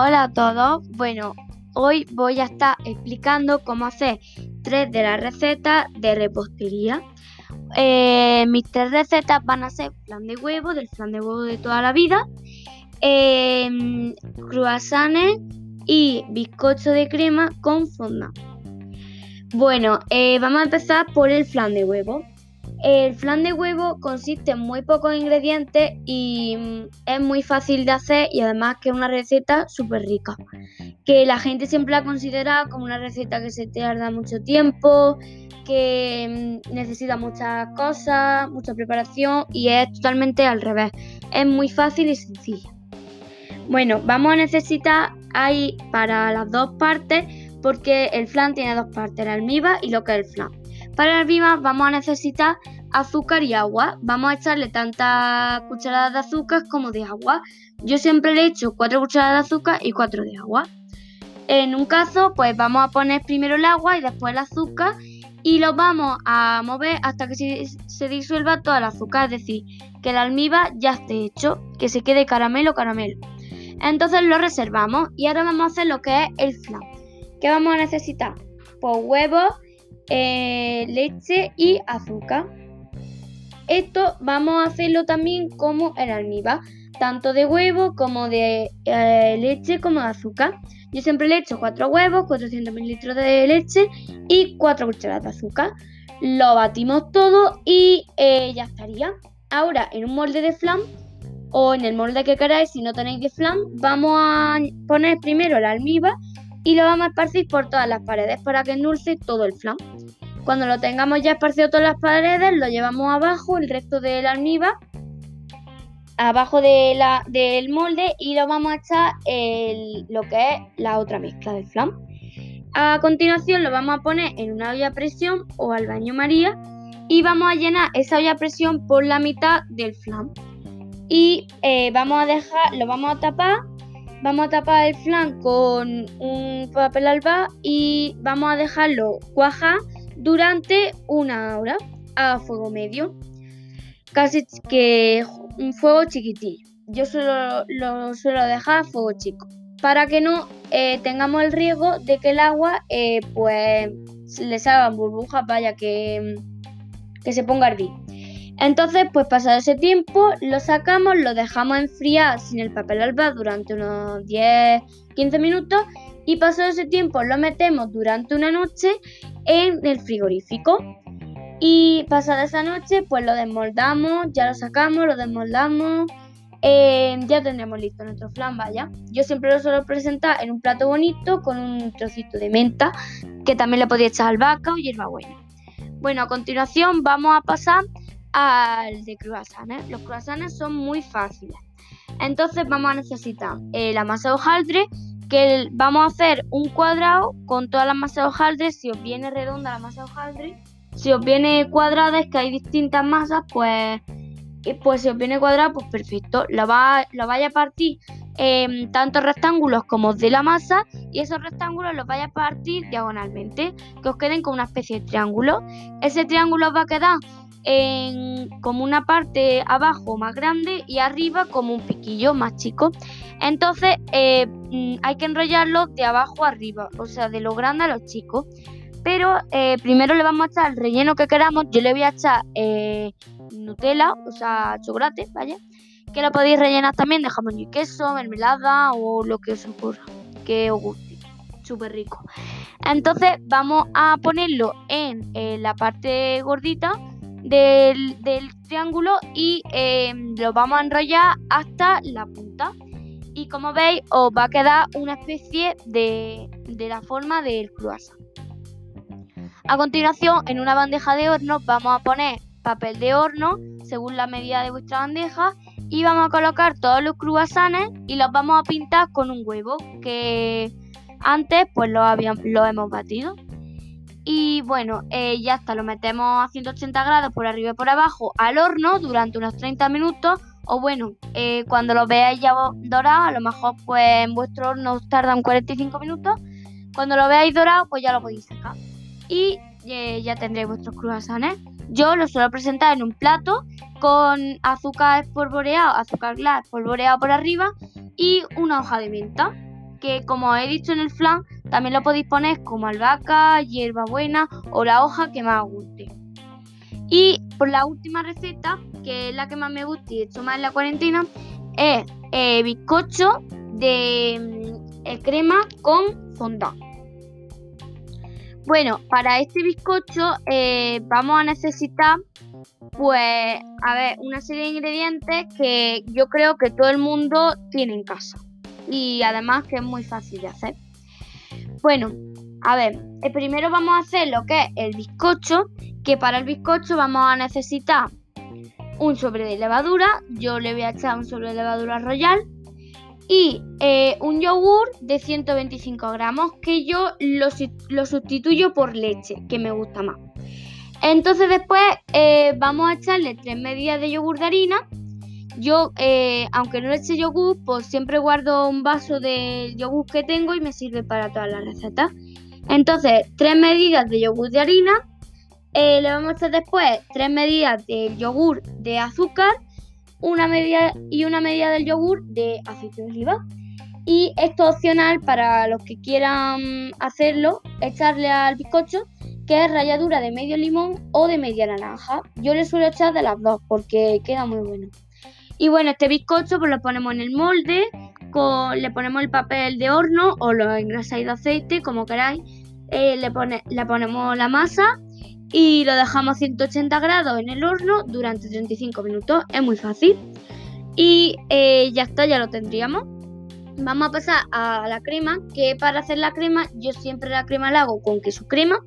Hola a todos. Bueno, hoy voy a estar explicando cómo hacer tres de las recetas de repostería. Eh, mis tres recetas van a ser flan de huevo, del flan de huevo de toda la vida, eh, croissants y bizcocho de crema con fondant. Bueno, eh, vamos a empezar por el flan de huevo. El flan de huevo consiste en muy pocos ingredientes y mm, es muy fácil de hacer y además que es una receta súper rica. Que la gente siempre la considera como una receta que se tarda mucho tiempo, que mm, necesita muchas cosas, mucha preparación y es totalmente al revés. Es muy fácil y sencilla. Bueno, vamos a necesitar ahí para las dos partes porque el flan tiene dos partes, el almíbar y lo que es el flan. Para el almíbar vamos a necesitar azúcar y agua. Vamos a echarle tantas cucharadas de azúcar como de agua. Yo siempre le echo 4 cucharadas de azúcar y 4 de agua. En un caso, pues vamos a poner primero el agua y después el azúcar y lo vamos a mover hasta que se, disuelva toda el azúcar, es decir, que el almíbar ya esté hecho, que se quede caramelo caramelo. Entonces lo reservamos y ahora vamos a hacer lo que es el flan. ¿Qué vamos a necesitar? Pues huevos, eh, leche y azúcar. Esto vamos a hacerlo también como el almíbar, tanto de huevo como de eh, leche como de azúcar. Yo siempre le echo 4 huevos, 400 mililitros de leche y 4 cucharadas de azúcar. Lo batimos todo y eh, ya estaría. Ahora en un molde de flan o en el molde que queráis, si no tenéis de flan, vamos a poner primero el almíbar y lo vamos a esparcir por todas las paredes para que endulce todo el flan. Cuando lo tengamos ya esparcido todas las paredes, lo llevamos abajo, el resto del almíbar, abajo del molde y lo vamos a echar lo que es la otra mezcla del flan. A continuación lo vamos a poner en una olla a presión o al baño María y vamos a llenar esa olla a presión por la mitad del flan. Y eh, vamos a dejar, lo vamos a tapar Vamos a tapar el flan con un papel alba y vamos a dejarlo cuajar durante una hora a fuego medio. Casi que un fuego chiquitillo. Yo solo lo suelo dejar a fuego chico. Para que no eh, tengamos el riesgo de que el agua eh, pues le salgan burbujas, vaya que, que se ponga a hervir. Entonces, pues pasado ese tiempo, lo sacamos, lo dejamos enfriar sin el papel alba durante unos 10-15 minutos y pasado ese tiempo lo metemos durante una noche en el frigorífico. Y pasada esa noche, pues lo desmoldamos, ya lo sacamos, lo desmoldamos. Eh, ya tendremos listo nuestro flan, vaya. Yo siempre lo suelo presentar en un plato bonito con un trocito de menta, que también le podéis echar albahaca o hierbabuena. Bueno, a continuación vamos a pasar de croissants. Los croissants son muy fáciles. Entonces vamos a necesitar eh, la masa de hojaldre, que vamos a hacer un cuadrado con toda la masa de hojaldre. Si os viene redonda la masa de hojaldre, si os viene cuadrada, es que hay distintas masas, pues, pues si os viene cuadrada, pues perfecto. Lo, va, lo vaya a partir en tantos rectángulos como de la masa y esos rectángulos los vaya a partir diagonalmente, que os queden como una especie de triángulo. Ese triángulo va a quedar en, como una parte abajo más grande y arriba como un piquillo más chico. Entonces eh, mm, hay que enrollarlo de abajo arriba, o sea, de lo grande a lo chico. Pero eh, primero le vamos a echar el relleno que queramos. Yo le voy a echar eh, Nutella, o sea, chocolate, vaya. Que lo podéis rellenar también de jamón y queso, mermelada o lo que os ocurra, que os guste. Súper rico. Entonces vamos a ponerlo en la parte gordita del, triángulo y em, lo vamos a enrollar hasta la punta. Y como veis, os va a quedar una especie de, de la forma del croissant. A continuación, en una bandeja de horno vamos a poner papel de horno según la medida de vuestra bandeja y vamos a colocar todos los croissants y los vamos a pintar con un huevo que antes pues lo, habíamos, lo hemos batido. Y bueno, eh, ya está, lo metemos a 180 grados por arriba y por abajo al horno durante unos 30 minutos. O bueno, eh, cuando lo veáis ya dorado, a lo mejor pues en vuestro horno tardan 45 minutos. Cuando lo veáis dorado, pues ya lo podéis sacar. Y eh, ya tendréis vuestros croissants. Yo lo suelo presentar en un plato con azúcar espolvoreado, azúcar glass espolvoreado por arriba y una hoja de menta. Que como he dicho en el flan, también lo podéis poner como albahaca, hierbabuena o la hoja que más guste. Y por la última receta, que es la que más me gusta y he hecho más en la cuarentena, es eh, bizcocho de mm, crema con fondant. Bueno, para este bizcocho eh, vamos a necesitar, pues, a ver, una serie de ingredientes que yo creo que todo el mundo tiene en casa. Y además que es muy fácil de hacer. Bueno, a ver, eh, primero vamos a hacer lo que es el bizcocho, que para el bizcocho vamos a necesitar un sobre de levadura, yo le voy a echar un sobre de levadura royal, y eh, un yogur de 125 gramos que yo lo, sustituyo por leche, que me gusta más. Entonces después eh, vamos a echarle tres medidas de yogur de harina. Yo, eh, aunque no le eche yogur, pues siempre guardo un vaso de yogur que tengo y me sirve para todas las recetas. Entonces, tres medidas de yogur de harina. le vamos a echar después tres medidas de yogur de azúcar una media y una medida del yogur de aceite de oliva. Y esto es opcional para los que quieran hacerlo, echarle al bizcocho, que es ralladura de medio limón o de media naranja. Yo le suelo echar de las dos porque queda muy bueno. Y bueno, este bizcocho pues lo ponemos en el molde, le ponemos el papel de horno o lo engrasáis de aceite, como queráis. Eh, le ponemos la masa y lo dejamos a 180 grados en el horno durante 35 minutos. Es muy fácil. Y eh, ya está, ya lo tendríamos. Vamos a pasar a la crema, que para hacer la crema yo siempre la crema la hago con queso crema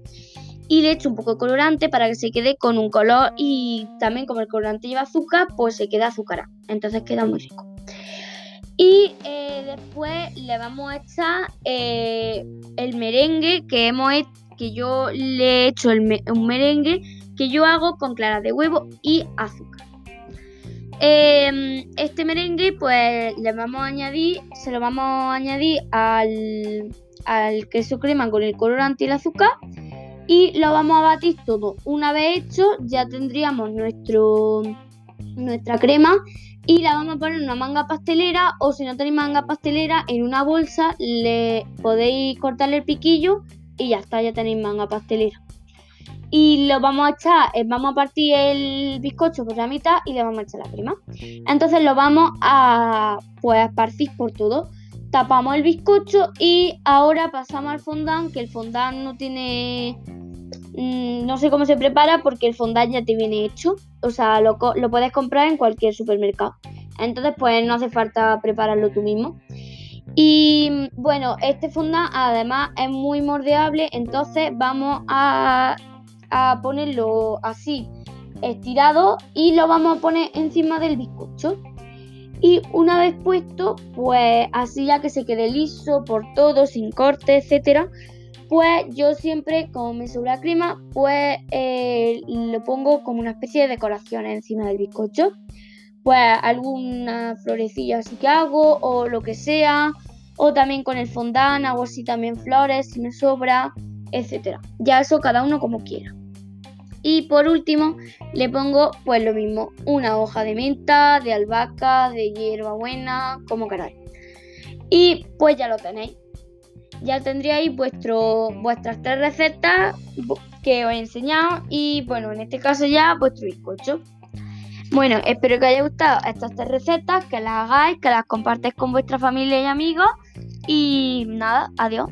y le echo un poco de colorante para que se quede con un color y también como el colorante lleva azúcar, pues se queda azucarado. Entonces queda muy rico. Y eh, después le vamos a echar eh, el merengue que hemos que yo le he hecho un merengue que yo hago con clara de huevo y azúcar. Em, este merengue pues le vamos a añadir, se lo vamos a añadir al, al queso crema con el colorante y el azúcar y lo vamos a batir todo. Una vez hecho ya tendríamos nuestro, nuestra crema y la vamos a poner en una manga pastelera o si no tenéis manga pastelera en una bolsa le podéis cortarle el piquillo y ya está, ya tenéis manga pastelera. Y lo vamos a echar, eh, vamos a partir el bizcocho por la mitad y le vamos a echar la crema. Entonces lo vamos a pues esparcir por todo. Tapamos el bizcocho y ahora pasamos al fondant, que el fondant no tiene mm, no sé cómo se prepara porque el fondant ya te viene hecho. O sea, lo, lo, puedes comprar en cualquier supermercado. Entonces, pues no hace falta prepararlo tú mismo. Y bueno, este fondant además es muy moldeable, entonces vamos a, ponerlo así, estirado, y lo vamos a poner encima del bizcocho. Y una vez puesto, pues así ya que se quede liso por todo, sin corte, etcétera, pues yo siempre, como me sobra crema, pues eh, lo pongo como una especie de decoración encima del bizcocho pues alguna florecilla así que hago o lo que sea. O también con el fondant hago así también flores si me sobra, etcétera. Ya eso cada uno como quiera. Y por último le pongo pues lo mismo, una hoja de menta, de albahaca, de hierbabuena, como queráis. Y pues ya lo tenéis. Ya tendríais vuestro, vuestras tres recetas que os he enseñado y bueno, en este caso ya vuestro bizcocho. Bueno, espero que os haya gustado estas tres recetas, que las hagáis, que las compartáis con vuestra familia y amigos. Y nada, adiós.